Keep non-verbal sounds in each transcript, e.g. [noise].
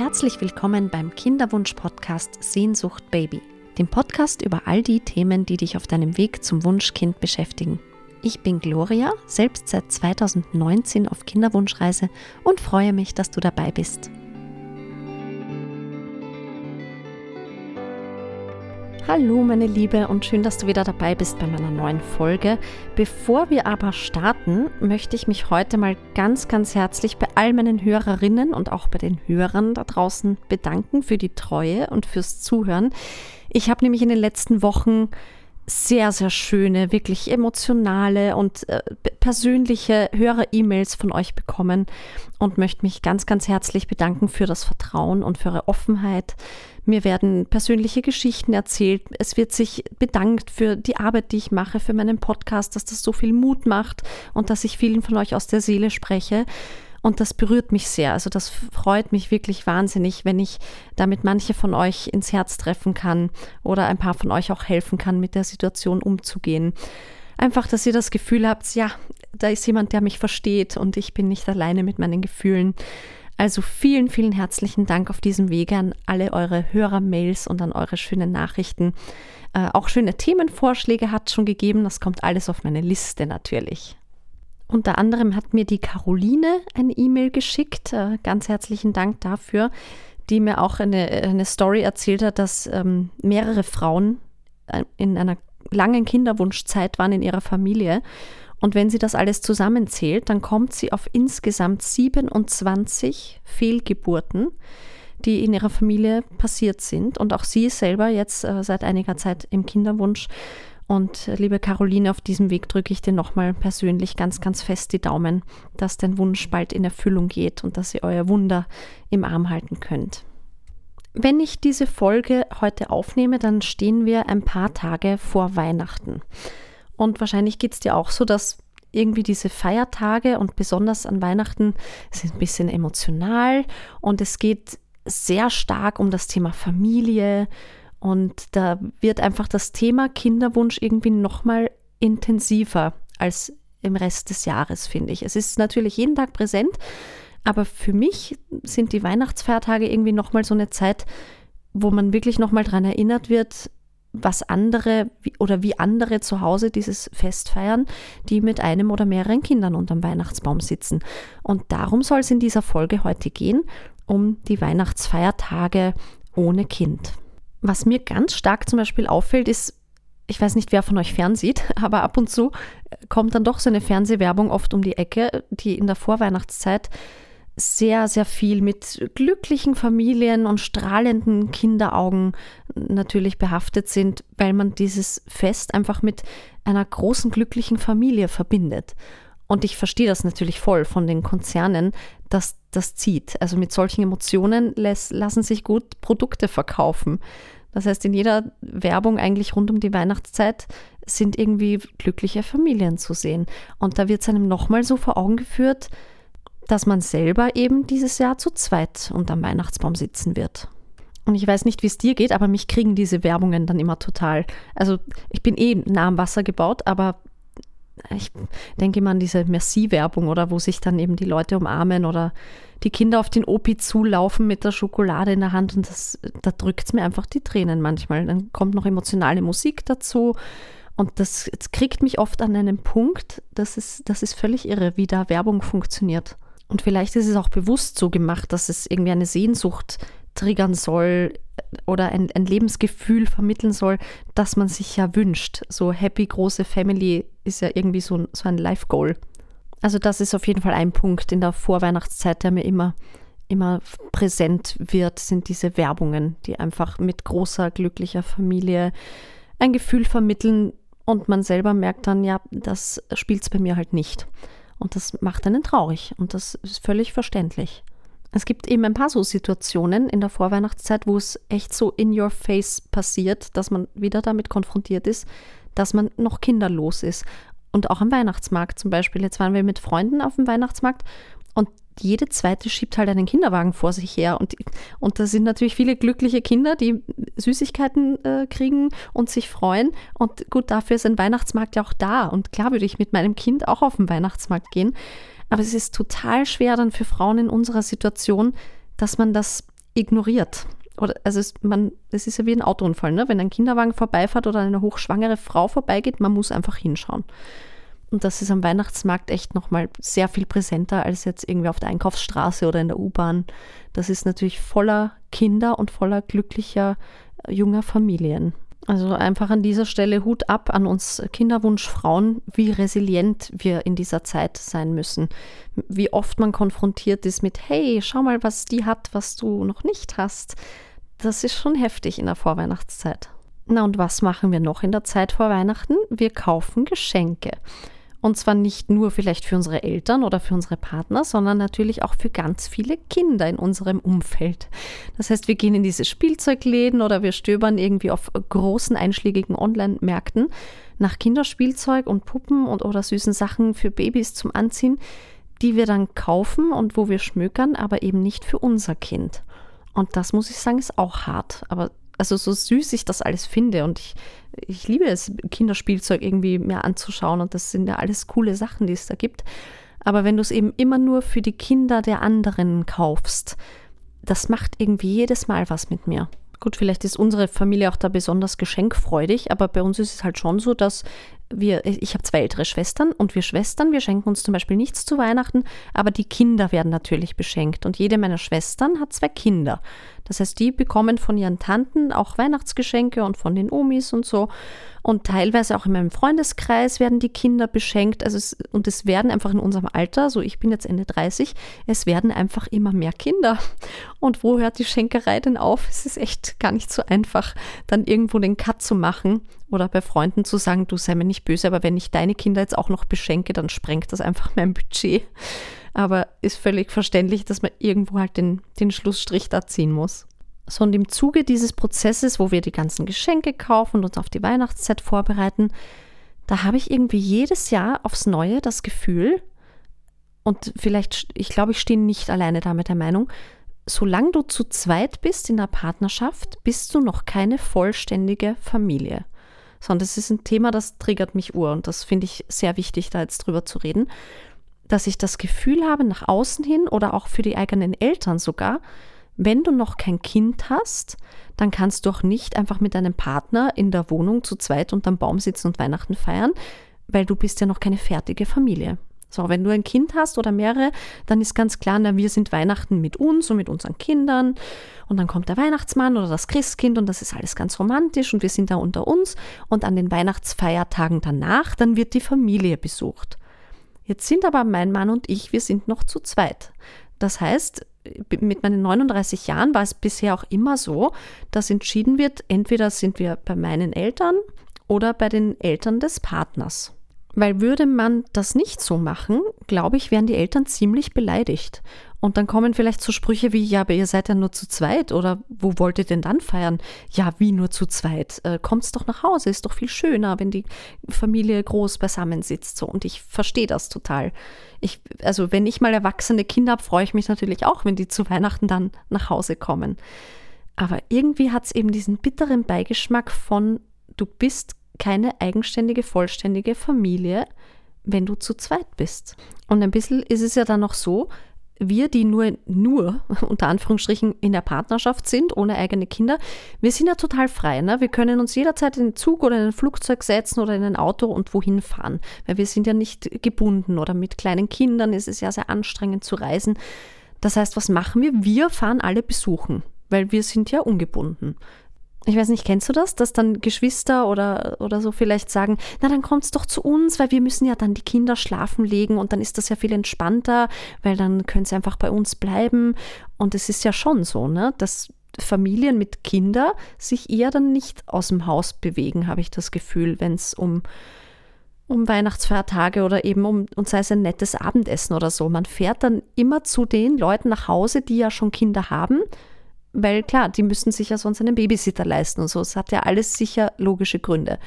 Herzlich willkommen beim Kinderwunsch-Podcast Sehnsucht Baby, dem Podcast über all die Themen, die dich auf deinem Weg zum Wunschkind beschäftigen. Ich bin Gloria, selbst seit 2019 auf Kinderwunschreise und freue mich, dass du dabei bist. Hallo meine Liebe und schön, dass du wieder dabei bist bei meiner neuen Folge. Bevor wir aber starten, möchte ich mich heute mal ganz, ganz herzlich bei all meinen Hörerinnen und auch bei den Hörern da draußen bedanken für die Treue und fürs Zuhören. Ich habe nämlich in den letzten Wochen sehr, sehr schöne, wirklich emotionale und äh, persönliche Hörer-E-Mails von euch bekommen und möchte mich ganz, ganz herzlich bedanken für das Vertrauen und für eure Offenheit, mir werden persönliche Geschichten erzählt. Es wird sich bedankt für die Arbeit, die ich mache, für meinen Podcast, dass das so viel Mut macht und dass ich vielen von euch aus der Seele spreche. Und das berührt mich sehr. Also das freut mich wirklich wahnsinnig, wenn ich damit manche von euch ins Herz treffen kann oder ein paar von euch auch helfen kann, mit der Situation umzugehen. Einfach, dass ihr das Gefühl habt, ja, da ist jemand, der mich versteht und ich bin nicht alleine mit meinen Gefühlen. Also vielen, vielen herzlichen Dank auf diesem Wege an alle eure Hörermails und an eure schönen Nachrichten. Äh, auch schöne Themenvorschläge hat es schon gegeben. Das kommt alles auf meine Liste natürlich. Unter anderem hat mir die Caroline eine E-Mail geschickt. Äh, ganz herzlichen Dank dafür, die mir auch eine, eine Story erzählt hat, dass ähm, mehrere Frauen äh, in einer langen Kinderwunschzeit waren in ihrer Familie und wenn sie das alles zusammenzählt, dann kommt sie auf insgesamt 27 Fehlgeburten, die in ihrer Familie passiert sind. Und auch sie ist selber jetzt äh, seit einiger Zeit im Kinderwunsch. Und äh, liebe Caroline, auf diesem Weg drücke ich dir nochmal persönlich ganz, ganz fest die Daumen, dass dein Wunsch bald in Erfüllung geht und dass ihr euer Wunder im Arm halten könnt. Wenn ich diese Folge heute aufnehme, dann stehen wir ein paar Tage vor Weihnachten. Und wahrscheinlich geht es dir auch so, dass irgendwie diese Feiertage und besonders an Weihnachten sind ein bisschen emotional und es geht sehr stark um das Thema Familie und da wird einfach das Thema Kinderwunsch irgendwie nochmal intensiver als im Rest des Jahres, finde ich. Es ist natürlich jeden Tag präsent, aber für mich sind die Weihnachtsfeiertage irgendwie nochmal so eine Zeit, wo man wirklich nochmal daran erinnert wird, was andere oder wie andere zu Hause dieses Fest feiern, die mit einem oder mehreren Kindern unterm Weihnachtsbaum sitzen. Und darum soll es in dieser Folge heute gehen, um die Weihnachtsfeiertage ohne Kind. Was mir ganz stark zum Beispiel auffällt, ist, ich weiß nicht, wer von euch fernsieht, [laughs] aber ab und zu kommt dann doch so eine Fernsehwerbung oft um die Ecke, die in der Vorweihnachtszeit sehr, sehr viel mit glücklichen Familien und strahlenden Kinderaugen natürlich behaftet sind, weil man dieses Fest einfach mit einer großen glücklichen Familie verbindet. Und ich verstehe das natürlich voll von den Konzernen, dass das zieht. Also mit solchen Emotionen lässt, lassen sich gut Produkte verkaufen. Das heißt, in jeder Werbung eigentlich rund um die Weihnachtszeit sind irgendwie glückliche Familien zu sehen. Und da wird es einem nochmal so vor Augen geführt, dass man selber eben dieses Jahr zu zweit unterm Weihnachtsbaum sitzen wird. Und ich weiß nicht, wie es dir geht, aber mich kriegen diese Werbungen dann immer total. Also ich bin eh nah am Wasser gebaut, aber ich denke immer an diese Merci-Werbung oder wo sich dann eben die Leute umarmen oder die Kinder auf den Opi zulaufen mit der Schokolade in der Hand und das, da drückt es mir einfach die Tränen manchmal. Dann kommt noch emotionale Musik dazu und das, das kriegt mich oft an einen Punkt, das ist, das ist völlig irre, wie da Werbung funktioniert. Und vielleicht ist es auch bewusst so gemacht, dass es irgendwie eine Sehnsucht triggern soll oder ein, ein, Lebensgefühl vermitteln soll, das man sich ja wünscht. So happy große Family ist ja irgendwie so, so ein Life-Goal. Also das ist auf jeden Fall ein Punkt in der Vorweihnachtszeit, der mir immer, immer präsent wird, sind diese Werbungen, die einfach mit großer, glücklicher Familie ein Gefühl vermitteln und man selber merkt dann, ja, das spielt es bei mir halt nicht. Und das macht einen traurig und das ist völlig verständlich. Es gibt eben ein paar so Situationen in der Vorweihnachtszeit, wo es echt so in your face passiert, dass man wieder damit konfrontiert ist, dass man noch kinderlos ist. Und auch am Weihnachtsmarkt zum Beispiel. Jetzt waren wir mit Freunden auf dem Weihnachtsmarkt und jede zweite schiebt halt einen Kinderwagen vor sich her. Und, und da sind natürlich viele glückliche Kinder, die Süßigkeiten äh, kriegen und sich freuen. Und gut, dafür ist ein Weihnachtsmarkt ja auch da. Und klar würde ich mit meinem Kind auch auf den Weihnachtsmarkt gehen. Aber es ist total schwer dann für Frauen in unserer Situation, dass man das ignoriert. Oder, also es, man, es ist ja wie ein Autounfall, ne? wenn ein Kinderwagen vorbeifährt oder eine hochschwangere Frau vorbeigeht, man muss einfach hinschauen. Und das ist am Weihnachtsmarkt echt nochmal sehr viel präsenter als jetzt irgendwie auf der Einkaufsstraße oder in der U-Bahn. Das ist natürlich voller Kinder und voller glücklicher äh, junger Familien. Also einfach an dieser Stelle Hut ab an uns Kinderwunschfrauen, wie resilient wir in dieser Zeit sein müssen. Wie oft man konfrontiert ist mit, hey, schau mal, was die hat, was du noch nicht hast. Das ist schon heftig in der Vorweihnachtszeit. Na und was machen wir noch in der Zeit vor Weihnachten? Wir kaufen Geschenke. Und zwar nicht nur vielleicht für unsere Eltern oder für unsere Partner, sondern natürlich auch für ganz viele Kinder in unserem Umfeld. Das heißt, wir gehen in diese Spielzeugläden oder wir stöbern irgendwie auf großen einschlägigen Online-Märkten nach Kinderspielzeug und Puppen und oder süßen Sachen für Babys zum Anziehen, die wir dann kaufen und wo wir schmökern, aber eben nicht für unser Kind. Und das muss ich sagen, ist auch hart. Aber also so süß ich das alles finde und ich, ich liebe es, Kinderspielzeug irgendwie mehr anzuschauen und das sind ja alles coole Sachen, die es da gibt. Aber wenn du es eben immer nur für die Kinder der anderen kaufst, das macht irgendwie jedes Mal was mit mir. Gut, vielleicht ist unsere Familie auch da besonders geschenkfreudig, aber bei uns ist es halt schon so, dass wir, ich habe zwei ältere Schwestern und wir Schwestern, wir schenken uns zum Beispiel nichts zu Weihnachten, aber die Kinder werden natürlich beschenkt und jede meiner Schwestern hat zwei Kinder. Das heißt, die bekommen von ihren Tanten auch Weihnachtsgeschenke und von den Omis und so. Und teilweise auch in meinem Freundeskreis werden die Kinder beschenkt. Also es, und es werden einfach in unserem Alter, so ich bin jetzt Ende 30, es werden einfach immer mehr Kinder. Und wo hört die Schenkerei denn auf? Es ist echt gar nicht so einfach, dann irgendwo den Cut zu machen oder bei Freunden zu sagen, du sei mir nicht böse, aber wenn ich deine Kinder jetzt auch noch beschenke, dann sprengt das einfach [laughs] mein Budget. Aber ist völlig verständlich, dass man irgendwo halt den, den Schlussstrich da ziehen muss. So, und im Zuge dieses Prozesses, wo wir die ganzen Geschenke kaufen und uns auf die Weihnachtszeit vorbereiten, da habe ich irgendwie jedes Jahr aufs Neue das Gefühl, und vielleicht, ich glaube, ich stehe nicht alleine da mit der Meinung, solange du zu zweit bist in der Partnerschaft, bist du noch keine vollständige Familie. Sondern das ist ein Thema, das triggert mich ur und das finde ich sehr wichtig, da jetzt drüber zu reden, dass ich das Gefühl habe, nach außen hin oder auch für die eigenen Eltern sogar, wenn du noch kein Kind hast, dann kannst du auch nicht einfach mit deinem Partner in der Wohnung zu zweit unterm Baum sitzen und Weihnachten feiern, weil du bist ja noch keine fertige Familie. So, wenn du ein Kind hast oder mehrere, dann ist ganz klar, na, wir sind Weihnachten mit uns und mit unseren Kindern und dann kommt der Weihnachtsmann oder das Christkind und das ist alles ganz romantisch und wir sind da unter uns und an den Weihnachtsfeiertagen danach, dann wird die Familie besucht. Jetzt sind aber mein Mann und ich, wir sind noch zu zweit. Das heißt, mit meinen 39 Jahren war es bisher auch immer so, dass entschieden wird, entweder sind wir bei meinen Eltern oder bei den Eltern des Partners. Weil würde man das nicht so machen, glaube ich, wären die Eltern ziemlich beleidigt. Und dann kommen vielleicht so Sprüche wie, ja, aber ihr seid ja nur zu zweit oder wo wollt ihr denn dann feiern? Ja, wie nur zu zweit? Äh, kommt's doch nach Hause, ist doch viel schöner, wenn die Familie groß beisammen sitzt. So. Und ich verstehe das total. Ich, also wenn ich mal erwachsene Kinder habe, freue ich mich natürlich auch, wenn die zu Weihnachten dann nach Hause kommen. Aber irgendwie hat es eben diesen bitteren Beigeschmack von, du bist keine eigenständige, vollständige Familie, wenn du zu zweit bist. Und ein bisschen ist es ja dann noch so, wir, die nur, nur [laughs] unter Anführungsstrichen in der Partnerschaft sind, ohne eigene Kinder, wir sind ja total frei. Ne? Wir können uns jederzeit in den Zug oder in ein Flugzeug setzen oder in ein Auto und wohin fahren, weil wir sind ja nicht gebunden oder mit kleinen Kindern ist es ja sehr anstrengend zu reisen. Das heißt, was machen wir? Wir fahren alle besuchen, weil wir sind ja ungebunden ich weiß nicht, kennst du das, dass dann Geschwister oder, oder so vielleicht sagen, na dann kommt's doch zu uns, weil wir müssen ja dann die Kinder schlafen legen und dann ist das ja viel entspannter, weil dann können sie einfach bei uns bleiben. Und es ist ja schon so, ne, dass Familien mit Kindern sich eher dann nicht aus dem Haus bewegen, habe ich das Gefühl, wenn es um, um Weihnachtsfeiertage oder eben um, und sei es ein nettes Abendessen oder so. Man fährt dann immer zu den Leuten nach Hause, die ja schon Kinder haben weil klar, die müssen sich ja sonst einen Babysitter leisten und so. Es hat ja alles sicher logische Gründe.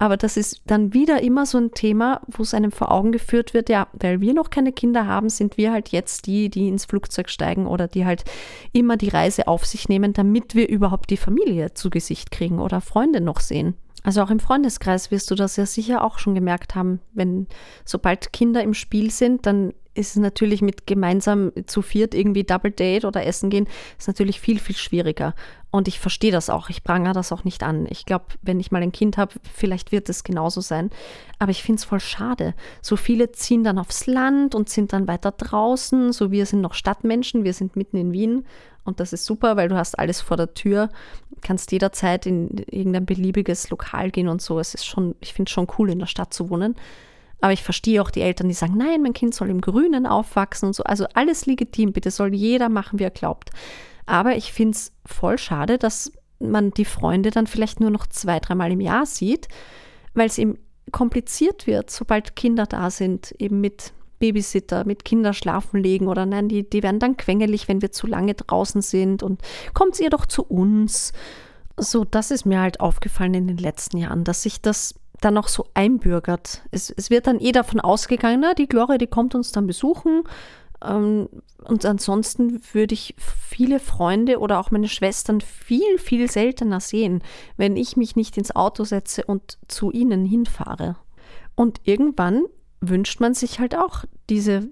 Aber das ist dann wieder immer so ein Thema, wo es einem vor Augen geführt wird, ja, weil wir noch keine Kinder haben, sind wir halt jetzt die, die ins Flugzeug steigen oder die halt immer die Reise auf sich nehmen, damit wir überhaupt die Familie zu Gesicht kriegen oder Freunde noch sehen. Also auch im Freundeskreis wirst du das ja sicher auch schon gemerkt haben, wenn sobald Kinder im Spiel sind, dann ist natürlich mit gemeinsam zu viert irgendwie Double Date oder essen gehen, ist natürlich viel, viel schwieriger. Und ich verstehe das auch. Ich prangere das auch nicht an. Ich glaube, wenn ich mal ein Kind habe, vielleicht wird es genauso sein. Aber ich finde es voll schade. So viele ziehen dann aufs Land und sind dann weiter draußen. So wir sind noch Stadtmenschen. Wir sind mitten in Wien. Und das ist super, weil du hast alles vor der Tür, kannst jederzeit in irgendein beliebiges Lokal gehen und so. Es ist schon, ich finde es schon cool, in der Stadt zu wohnen. Aber ich verstehe auch die Eltern, die sagen, nein, mein Kind soll im Grünen aufwachsen und so. Also alles legitim, bitte soll jeder machen, wie er glaubt. Aber ich finde es voll schade, dass man die Freunde dann vielleicht nur noch zwei, dreimal im Jahr sieht, weil es eben kompliziert wird, sobald Kinder da sind, eben mit Babysitter, mit Kinder schlafen legen oder nein, die, die werden dann quengelig, wenn wir zu lange draußen sind und kommt ihr doch zu uns. So, das ist mir halt aufgefallen in den letzten Jahren, dass sich das dann auch so einbürgert. Es, es wird dann eh davon ausgegangen, na, die Gloria, die kommt uns dann besuchen. Ähm, und ansonsten würde ich viele Freunde oder auch meine Schwestern viel, viel seltener sehen, wenn ich mich nicht ins Auto setze und zu ihnen hinfahre. Und irgendwann wünscht man sich halt auch diese,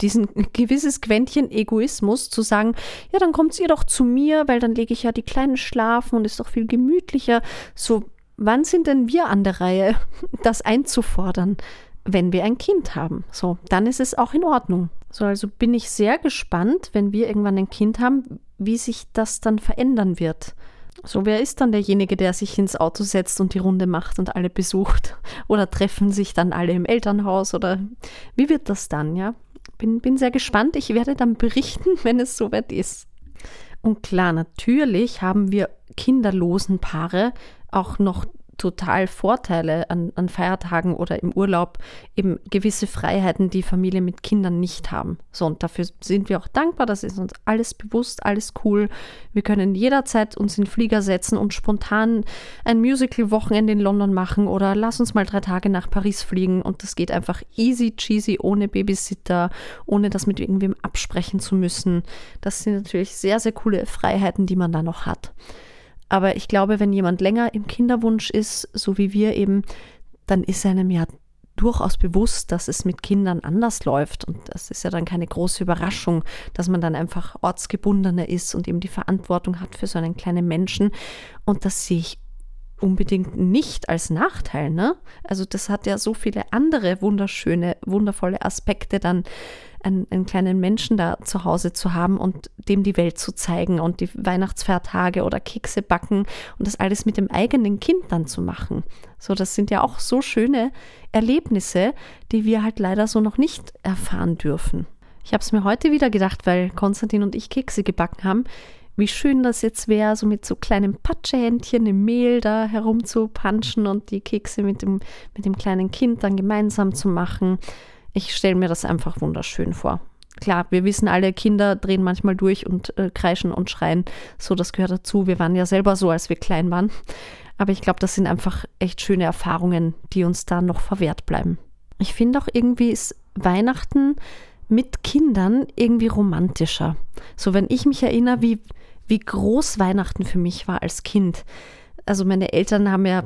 diesen [laughs] gewisses Quäntchen Egoismus zu sagen, ja, dann kommt ihr doch zu mir, weil dann lege ich ja die Kleinen schlafen und ist doch viel gemütlicher. So wann sind denn wir an der Reihe, [laughs] das einzufordern, wenn wir ein Kind haben? So, dann ist es auch in Ordnung. So, also bin ich sehr gespannt, wenn wir irgendwann ein Kind haben, wie sich das dann verändern wird. So, wer ist dann derjenige, der sich ins Auto setzt und die Runde macht und alle besucht? [laughs] Oder treffen sich dann alle im Elternhaus? Oder wie wird das dann, ja? Bin, bin sehr gespannt. Ich werde dann berichten, [laughs] wenn es soweit ist. Und klar, natürlich haben wir kinderlosen Paare auch noch total Vorteile an, an, Feiertagen oder im Urlaub, eben gewisse Freiheiten, die Familien mit Kindern nicht haben. So, und dafür sind wir auch dankbar, das ist uns alles bewusst, alles cool. Wir können jederzeit uns in den Flieger setzen und spontan ein Musical-Wochenende in London machen oder lass uns mal drei Tage nach Paris fliegen und das geht einfach easy cheesy, ohne Babysitter, ohne das mit irgendwem absprechen zu müssen. Das sind natürlich sehr, sehr coole Freiheiten, die man da noch hat. Aber ich glaube, wenn jemand länger im Kinderwunsch ist, so wie wir eben, dann ist einem ja durchaus bewusst, dass es mit Kindern anders läuft. Und das ist ja dann keine große Überraschung, dass man dann einfach ortsgebundener ist und eben die Verantwortung hat für so einen kleinen Menschen. Und das sehe ich unbedingt nicht als Nachteil. Ne? Also das hat ja so viele andere wunderschöne, wundervolle Aspekte dann einen, einen, kleinen Menschen da zu Hause zu haben und dem die Welt zu zeigen und die Weihnachtsfeiertage oder Kekse backen und das alles mit dem eigenen Kind dann zu machen. So, das sind ja auch so schöne Erlebnisse, die wir halt leider so noch nicht erfahren dürfen. Ich habe es mir heute wieder gedacht, weil Konstantin und ich Kekse gebacken haben, wie schön das jetzt wäre, so mit so kleinen Patschehändchen im Mehl da herumzupanschen und die Kekse mit dem, mit dem kleinen Kind dann gemeinsam zu machen. Ich stelle mir das einfach wunderschön vor. Klar, wir wissen alle, Kinder drehen manchmal durch und äh, kreischen und schreien. So, das gehört dazu. Wir waren ja selber so, als wir klein waren. Aber ich glaube, das sind einfach echt schöne Erfahrungen, die uns da noch verwehrt bleiben. Ich finde auch irgendwie ist Weihnachten mit Kindern irgendwie romantischer. So, wenn ich mich erinnere, wie, wie groß Weihnachten für mich war als Kind also meine Eltern haben ja,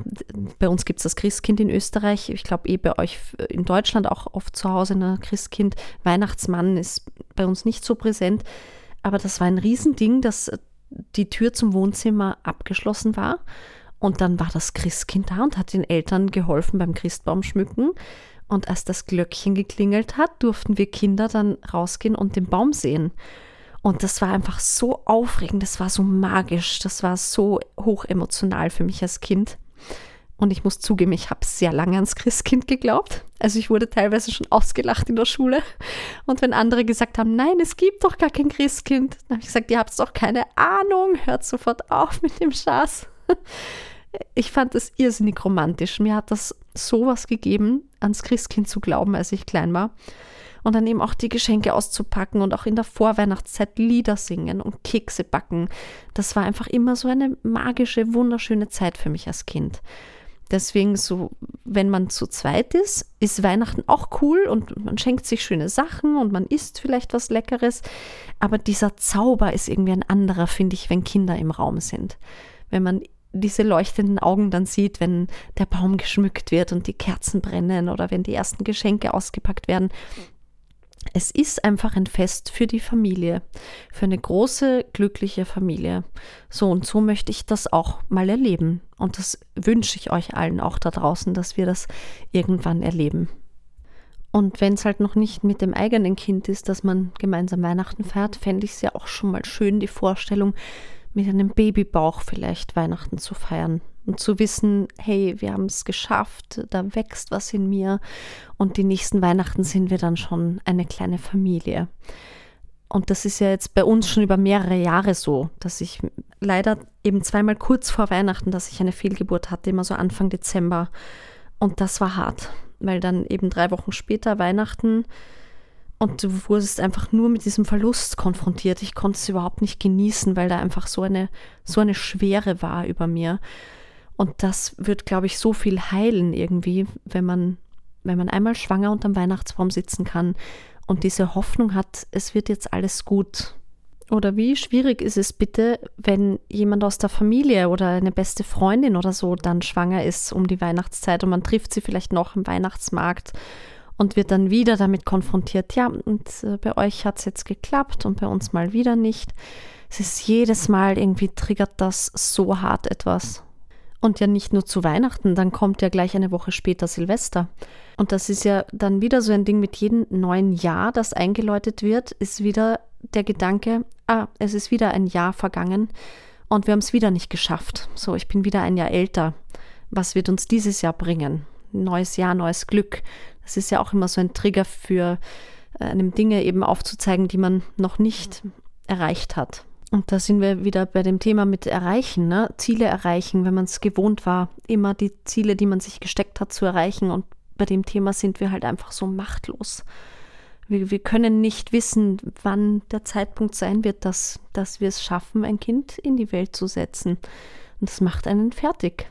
bei uns gibt es das Christkind in Österreich, ich glaube eh bei euch in Deutschland auch oft zu Hause ein ne, Christkind. Weihnachtsmann ist bei uns nicht so präsent, aber das war ein Riesending, dass die Tür zum Wohnzimmer abgeschlossen war und dann war das Christkind da und hat den Eltern geholfen beim Christbaum schmücken. Und als das Glöckchen geklingelt hat, durften wir Kinder dann rausgehen und den Baum sehen. Und das war einfach so aufregend, das war so magisch, das war so hoch emotional für mich als Kind. Und ich muss zugeben, ich habe sehr lange ans Christkind geglaubt. Also ich wurde teilweise schon ausgelacht in der Schule. Und wenn andere gesagt haben, nein, es gibt doch gar kein Christkind, dann habe ich gesagt, ihr habt doch keine Ahnung, hört sofort auf mit dem Schatz. [laughs] Ich fand es irrsinnig romantisch. Mir hat das sowas gegeben, ans Christkind zu glauben, als ich klein war und dann eben auch die Geschenke auszupacken und auch in der Vorweihnachtszeit Lieder singen und Kekse backen. Das war einfach immer so eine magische, wunderschöne Zeit für mich als Kind. Deswegen so, wenn man zu zweit ist, ist Weihnachten auch cool und man schenkt sich schöne Sachen und man isst vielleicht was Leckeres. Aber dieser Zauber ist irgendwie ein anderer, finde ich, wenn Kinder im Raum sind. Wenn man diese leuchtenden Augen dann sieht, wenn der Baum geschmückt wird und die Kerzen brennen oder wenn die ersten Geschenke ausgepackt werden Es ist einfach ein Fest für die Familie, für eine große, glückliche Familie. So und so möchte ich das auch mal erleben. Und das wünsche ich euch allen auch da draußen, dass wir das irgendwann erleben. Und wenn es halt noch nicht mit dem eigenen Kind ist, dass man gemeinsam Weihnachten feiert, fände ich es ja auch schon mal schön, die Vorstellung, mit einem Babybauch vielleicht Weihnachten zu feiern und zu wissen, hey, wir haben es geschafft, da wächst was in mir und die nächsten Weihnachten sind wir dann schon eine kleine Familie. Und das ist ja jetzt bei uns schon über mehrere Jahre so, dass ich leider eben zweimal kurz vor Weihnachten, dass ich eine Fehlgeburt hatte, immer so Anfang Dezember. Und das war hart, weil dann eben drei Wochen später Weihnachten und du wurdest einfach nur mit diesem Verlust konfrontiert. Ich konnte es überhaupt nicht genießen, weil da einfach so eine, so eine Schwere war über mir. Und das wird, glaube ich, so viel heilen irgendwie, wenn man, wenn man einmal schwanger unterm Weihnachtsbaum sitzen kann und diese Hoffnung hat, es wird jetzt alles gut. Oder wie schwierig ist es bitte, wenn jemand aus der Familie oder eine beste Freundin oder so dann schwanger ist um die Weihnachtszeit und man trifft sie vielleicht noch im Weihnachtsmarkt und wird dann wieder damit konfrontiert, ja, und äh, bei euch hat es jetzt geklappt und bei uns mal wieder nicht. Es ist jedes Mal irgendwie triggert das so hart etwas. Und ja nicht nur zu Weihnachten, dann kommt ja gleich eine Woche später Silvester. Und das ist ja dann wieder so ein Ding mit jedem neuen Jahr, das eingeläutet wird, ist wieder der Gedanke, ah, es ist wieder ein Jahr vergangen und wir haben es wieder nicht geschafft. So, ich bin wieder ein Jahr älter. Was wird uns dieses Jahr bringen? Neues Jahr, neues Glück. Das ist ja auch immer so ein Trigger für äh, einem Dinge eben aufzuzeigen, die man noch nicht erreicht hat. Und da sind wir wieder bei dem Thema mit Erreichen, ne? Ziele erreichen, wenn man es gewohnt war, immer die Ziele, die man sich gesteckt hat, zu erreichen. Und bei dem Thema sind wir halt einfach so machtlos. Wir, wir können nicht wissen, wann der Zeitpunkt sein wird, dass, dass wir es schaffen, ein Kind in die Welt zu setzen. Und das macht einen fertig.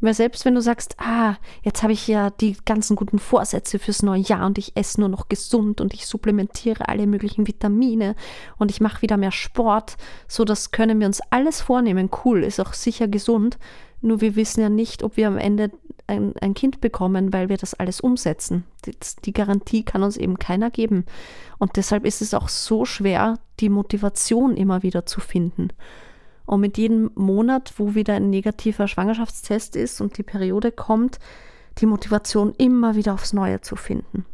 Weil selbst wenn du sagst, ah, jetzt habe ich ja die ganzen guten Vorsätze fürs neue Jahr und ich esse nur noch gesund und ich supplementiere alle möglichen Vitamine und ich mache wieder mehr Sport, so das können wir uns alles vornehmen. Cool, ist auch sicher gesund. Nur wir wissen ja nicht, ob wir am Ende ein, ein Kind bekommen, weil wir das alles umsetzen. Die, die Garantie kann uns eben keiner geben. Und deshalb ist es auch so schwer, die Motivation immer wieder zu finden. Und mit jedem Monat, wo wieder ein negativer Schwangerschaftstest ist und die Periode kommt, die Motivation immer wieder aufs Neue zu finden.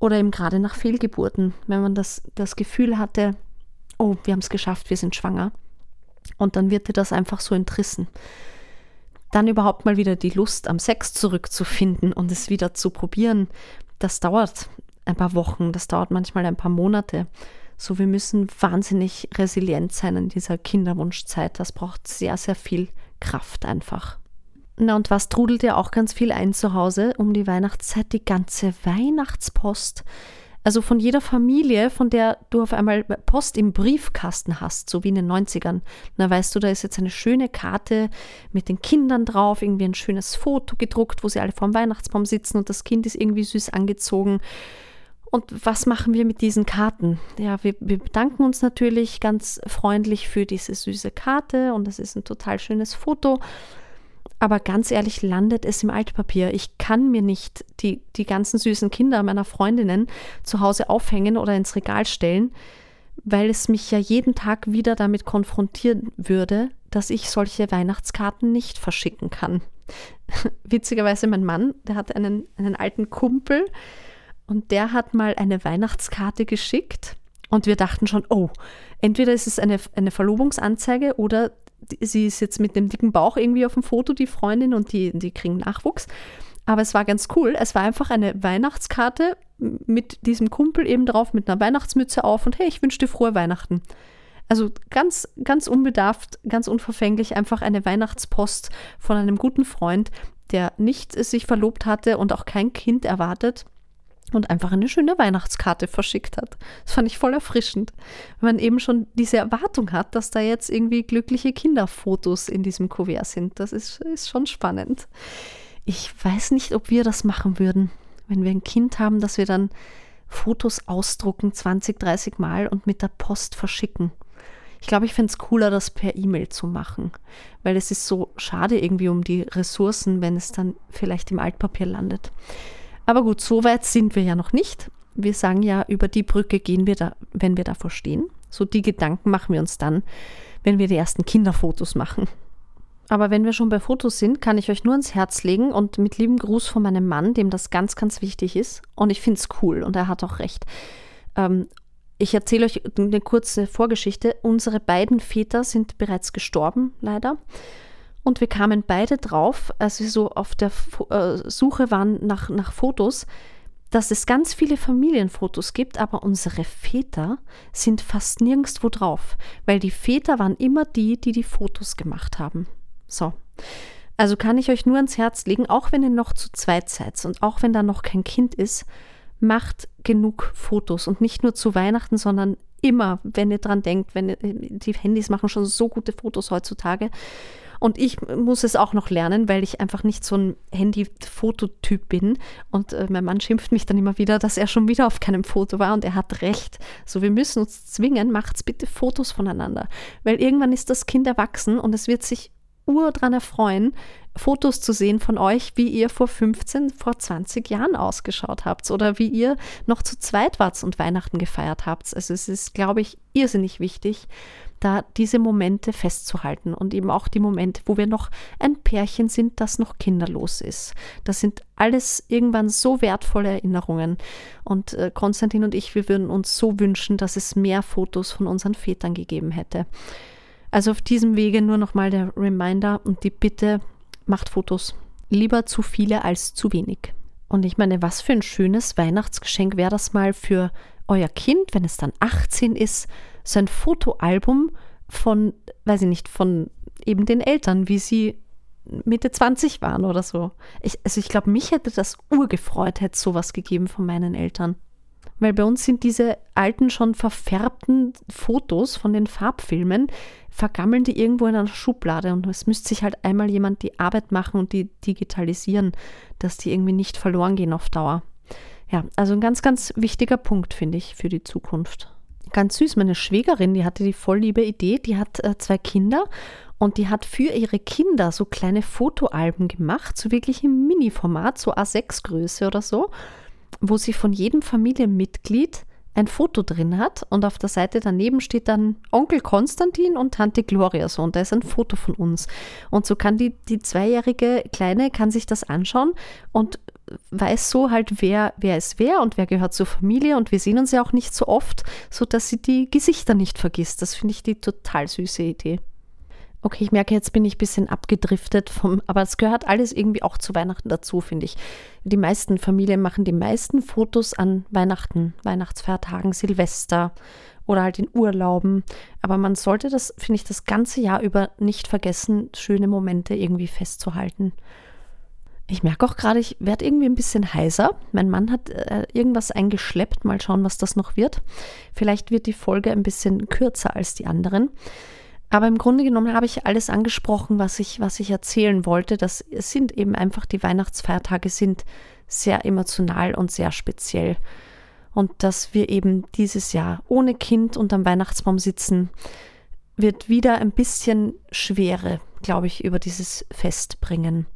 Oder eben gerade nach Fehlgeburten, wenn man das, das Gefühl hatte, oh, wir haben es geschafft, wir sind schwanger. Und dann wird dir das einfach so entrissen. Dann überhaupt mal wieder die Lust am Sex zurückzufinden und es wieder zu probieren, das dauert ein paar Wochen, das dauert manchmal ein paar Monate. So, wir müssen wahnsinnig resilient sein in dieser Kinderwunschzeit. Das braucht sehr, sehr viel Kraft einfach. Na und was trudelt ja auch ganz viel ein zu Hause um die Weihnachtszeit? Die ganze Weihnachtspost. Also von jeder Familie, von der du auf einmal Post im Briefkasten hast, so wie in den 90ern. Na weißt du, da ist jetzt eine schöne Karte mit den Kindern drauf, irgendwie ein schönes Foto gedruckt, wo sie alle vor dem Weihnachtsbaum sitzen und das Kind ist irgendwie süß angezogen. Und was machen wir mit diesen Karten? Ja, wir, wir, bedanken uns natürlich ganz freundlich für diese süße Karte und das ist ein total schönes Foto. Aber ganz ehrlich, landet es im Altpapier. Ich kann mir nicht die, die ganzen süßen Kinder meiner Freundinnen zu Hause aufhängen oder ins Regal stellen, weil es mich ja jeden Tag wieder damit konfrontieren würde, dass ich solche Weihnachtskarten nicht verschicken kann. [laughs] Witzigerweise mein Mann, der hat einen, einen alten Kumpel, und der hat mal eine Weihnachtskarte geschickt und wir dachten schon, oh, entweder ist es eine, eine Verlobungsanzeige oder sie ist jetzt mit dem dicken Bauch irgendwie auf dem Foto, die Freundin, und die, die kriegen Nachwuchs. Aber es war ganz cool. Es war einfach eine Weihnachtskarte mit diesem Kumpel eben drauf, mit einer Weihnachtsmütze auf und hey, ich wünsche dir frohe Weihnachten. Also ganz, ganz unbedarft, ganz unverfänglich, einfach eine Weihnachtspost von einem guten Freund, der nicht sich verlobt hatte und auch kein Kind erwartet und einfach eine schöne Weihnachtskarte verschickt hat. Das fand ich voll erfrischend, wenn man eben schon diese Erwartung hat, dass da jetzt irgendwie glückliche Kinderfotos in diesem Kuvert sind. Das ist, ist schon spannend. Ich weiß nicht, ob wir das machen würden, wenn wir ein Kind haben, dass wir dann Fotos ausdrucken 20, 30 Mal und mit der Post verschicken. Ich glaube, ich fände es cooler, das per E-Mail zu machen, weil es ist so schade irgendwie um die Ressourcen, wenn es dann vielleicht im Altpapier landet. Aber gut, so weit sind wir ja noch nicht. wir sagen ja, über die Brücke gehen wir da, wenn wir davor stehen. So die Gedanken machen wir uns dann, wenn wir die ersten Kinderfotos machen. Aber wenn wir schon bei Fotos sind, kann ich euch nur ins Herz legen und mit liebem Gruß von meinem Mann, dem das ganz, ganz wichtig ist. Und ich finde es cool und er hat auch recht. Ähm, ich erzähle euch eine kurze Vorgeschichte. Unsere beiden Väter sind bereits gestorben, leider. Und wir kamen beide drauf, als wir so auf der äh, Suche waren nach, nach Fotos, dass es ganz viele Familienfotos gibt, aber unsere Väter sind fast nirgendwo drauf, weil die Väter waren immer die, die die Fotos gemacht haben. So. Also kann ich euch nur ans Herz legen, auch wenn ihr noch zu zweit seid und auch wenn da noch kein Kind ist, macht genug Fotos und nicht nur zu Weihnachten, sondern immer, wenn ihr dran denkt, wenn ihr, die Handys machen schon so gute Fotos heutzutage. Und ich muss es auch noch lernen, weil ich einfach nicht so ein Handy-Fototyp bin. Und äh, mein Mann schimpft mich dann immer wieder, dass er schon wieder auf keinem Foto war und er hat recht. So, wir müssen uns zwingen, macht's bitte Fotos voneinander. Weil irgendwann ist das Kind erwachsen und es wird sich ur dran erfreuen, Fotos zu sehen von euch, wie ihr vor 15, vor 20 Jahren ausgeschaut habt oder wie ihr noch zu zweit wart und Weihnachten gefeiert habt. Also es ist, glaube ich, irrsinnig wichtig, da diese Momente festzuhalten und eben auch die Momente, wo wir noch ein Pärchen sind, das noch kinderlos ist. Das sind alles irgendwann so wertvolle Erinnerungen. Und äh, Konstantin und ich, wir würden uns so wünschen, dass es mehr Fotos von unseren Vätern gegeben hätte. Also auf diesem Wege nur nochmal der Reminder und die Bitte, macht Fotos. Lieber zu viele als zu wenig. Und ich meine, was für ein schönes Weihnachtsgeschenk wäre das mal für euer Kind, wenn es dann 18 ist, so ein Fotoalbum von, weiß ich nicht, von eben den Eltern, wie sie Mitte 20 waren oder so. Ich, also ich glaube, mich hätte das urgefreut, hätte es sowas gegeben von meinen Eltern. Weil bei uns sind diese alten, schon verfärbten Fotos von den Farbfilmen, vergammeln die irgendwo in einer Schublade und es müsste sich halt einmal jemand die Arbeit machen und die digitalisieren, dass die irgendwie nicht verloren gehen auf Dauer. Ja, also ein ganz, ganz wichtiger Punkt, finde ich, für die Zukunft. Ganz süß, meine Schwägerin, die hatte die voll liebe Idee, die hat äh, zwei Kinder und die hat für ihre Kinder so kleine Fotoalben gemacht, so wirklich im Mini-Format, so A6-Größe oder so, wo sie von jedem Familienmitglied ein Foto drin hat und auf der Seite daneben steht dann Onkel Konstantin und Tante Gloria so und da ist ein Foto von uns. Und so kann die, die zweijährige Kleine kann sich das anschauen und weiß so halt, wer, wer ist wer und wer gehört zur Familie und wir sehen uns ja auch nicht so oft, sodass sie die Gesichter nicht vergisst. Das finde ich die total süße Idee. Okay, ich merke, jetzt bin ich ein bisschen abgedriftet vom, aber es gehört alles irgendwie auch zu Weihnachten dazu, finde ich. Die meisten Familien machen die meisten Fotos an Weihnachten, Weihnachtsfeiertagen, Silvester oder halt in Urlauben. Aber man sollte das, finde ich, das ganze Jahr über nicht vergessen, schöne Momente irgendwie festzuhalten. Ich merke auch gerade, ich werde irgendwie ein bisschen heiser. Mein Mann hat äh, irgendwas eingeschleppt. Mal schauen, was das noch wird. Vielleicht wird die Folge ein bisschen kürzer als die anderen. Aber im Grunde genommen habe ich alles angesprochen, was ich, was ich erzählen wollte. Das sind eben einfach die Weihnachtsfeiertage sind sehr emotional und sehr speziell. Und dass wir eben dieses Jahr ohne Kind unterm Weihnachtsbaum sitzen, wird wieder ein bisschen Schwere, glaube ich, über dieses Fest bringen.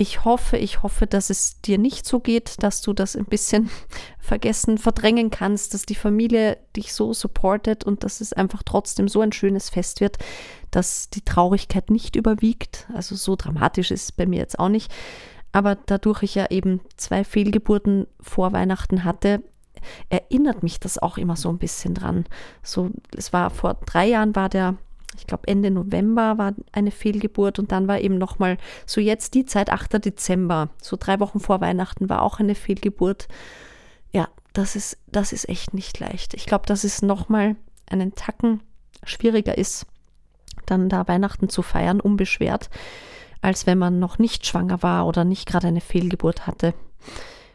Ich hoffe, ich hoffe, dass es dir nicht so geht, dass du das ein bisschen [laughs] vergessen, verdrängen kannst, dass die Familie dich so supportet und dass es einfach trotzdem so ein schönes Fest wird, dass die Traurigkeit nicht überwiegt. Also so dramatisch ist es bei mir jetzt auch nicht. Aber dadurch ich ja eben zwei Fehlgeburten vor Weihnachten hatte, erinnert mich das auch immer so ein bisschen dran. So, es war vor drei Jahren war der ich glaube Ende November war eine Fehlgeburt und dann war eben nochmal so jetzt die Zeit, 8. Dezember, so drei Wochen vor Weihnachten war auch eine Fehlgeburt. Ja, das ist, das ist echt nicht leicht. Ich glaube, dass es nochmal einen Tacken schwieriger ist, dann da Weihnachten zu feiern, unbeschwert, als wenn man noch nicht schwanger war oder nicht gerade eine Fehlgeburt hatte.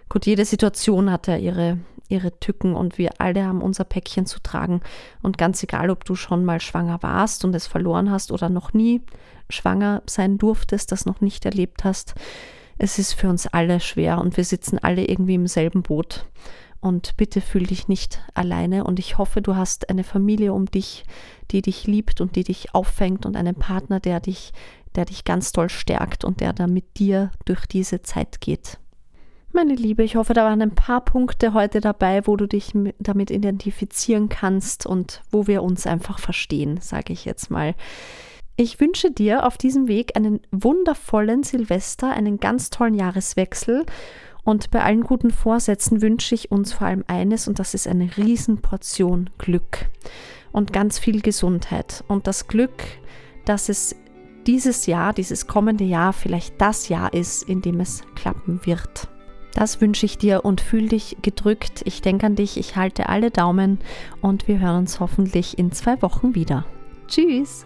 Gut, jede Situation hat ja ihre, ihre Tücken und wir alle haben unser Päckchen zu tragen. Und ganz egal, ob du schon mal schwanger warst und es verloren hast oder noch nie schwanger sein durftest, das noch nicht erlebt hast, es ist für uns alle schwer und wir sitzen alle irgendwie im selben Boot. Und bitte fühl dich nicht alleine und ich hoffe, du hast eine Familie um dich, die dich liebt und die dich auffängt und einen Partner, der dich, der dich ganz toll stärkt und der da mit dir durch diese Zeit geht. Meine Liebe, ich hoffe, da waren ein paar Punkte heute dabei, wo du dich damit identifizieren kannst und wo wir uns einfach verstehen, sage ich jetzt mal. Ich wünsche dir auf diesem Weg einen wundervollen Silvester, einen ganz tollen Jahreswechsel und bei allen guten Vorsätzen wünsche ich uns vor allem eines und das ist eine Riesenportion Glück und ganz viel Gesundheit und das Glück, dass es dieses Jahr, dieses kommende Jahr vielleicht das Jahr ist, in dem es klappen wird. Das wünsche ich dir und fühl dich gedrückt. Ich denke an dich, ich halte alle Daumen und wir hören uns hoffentlich in zwei Wochen wieder. Tschüss!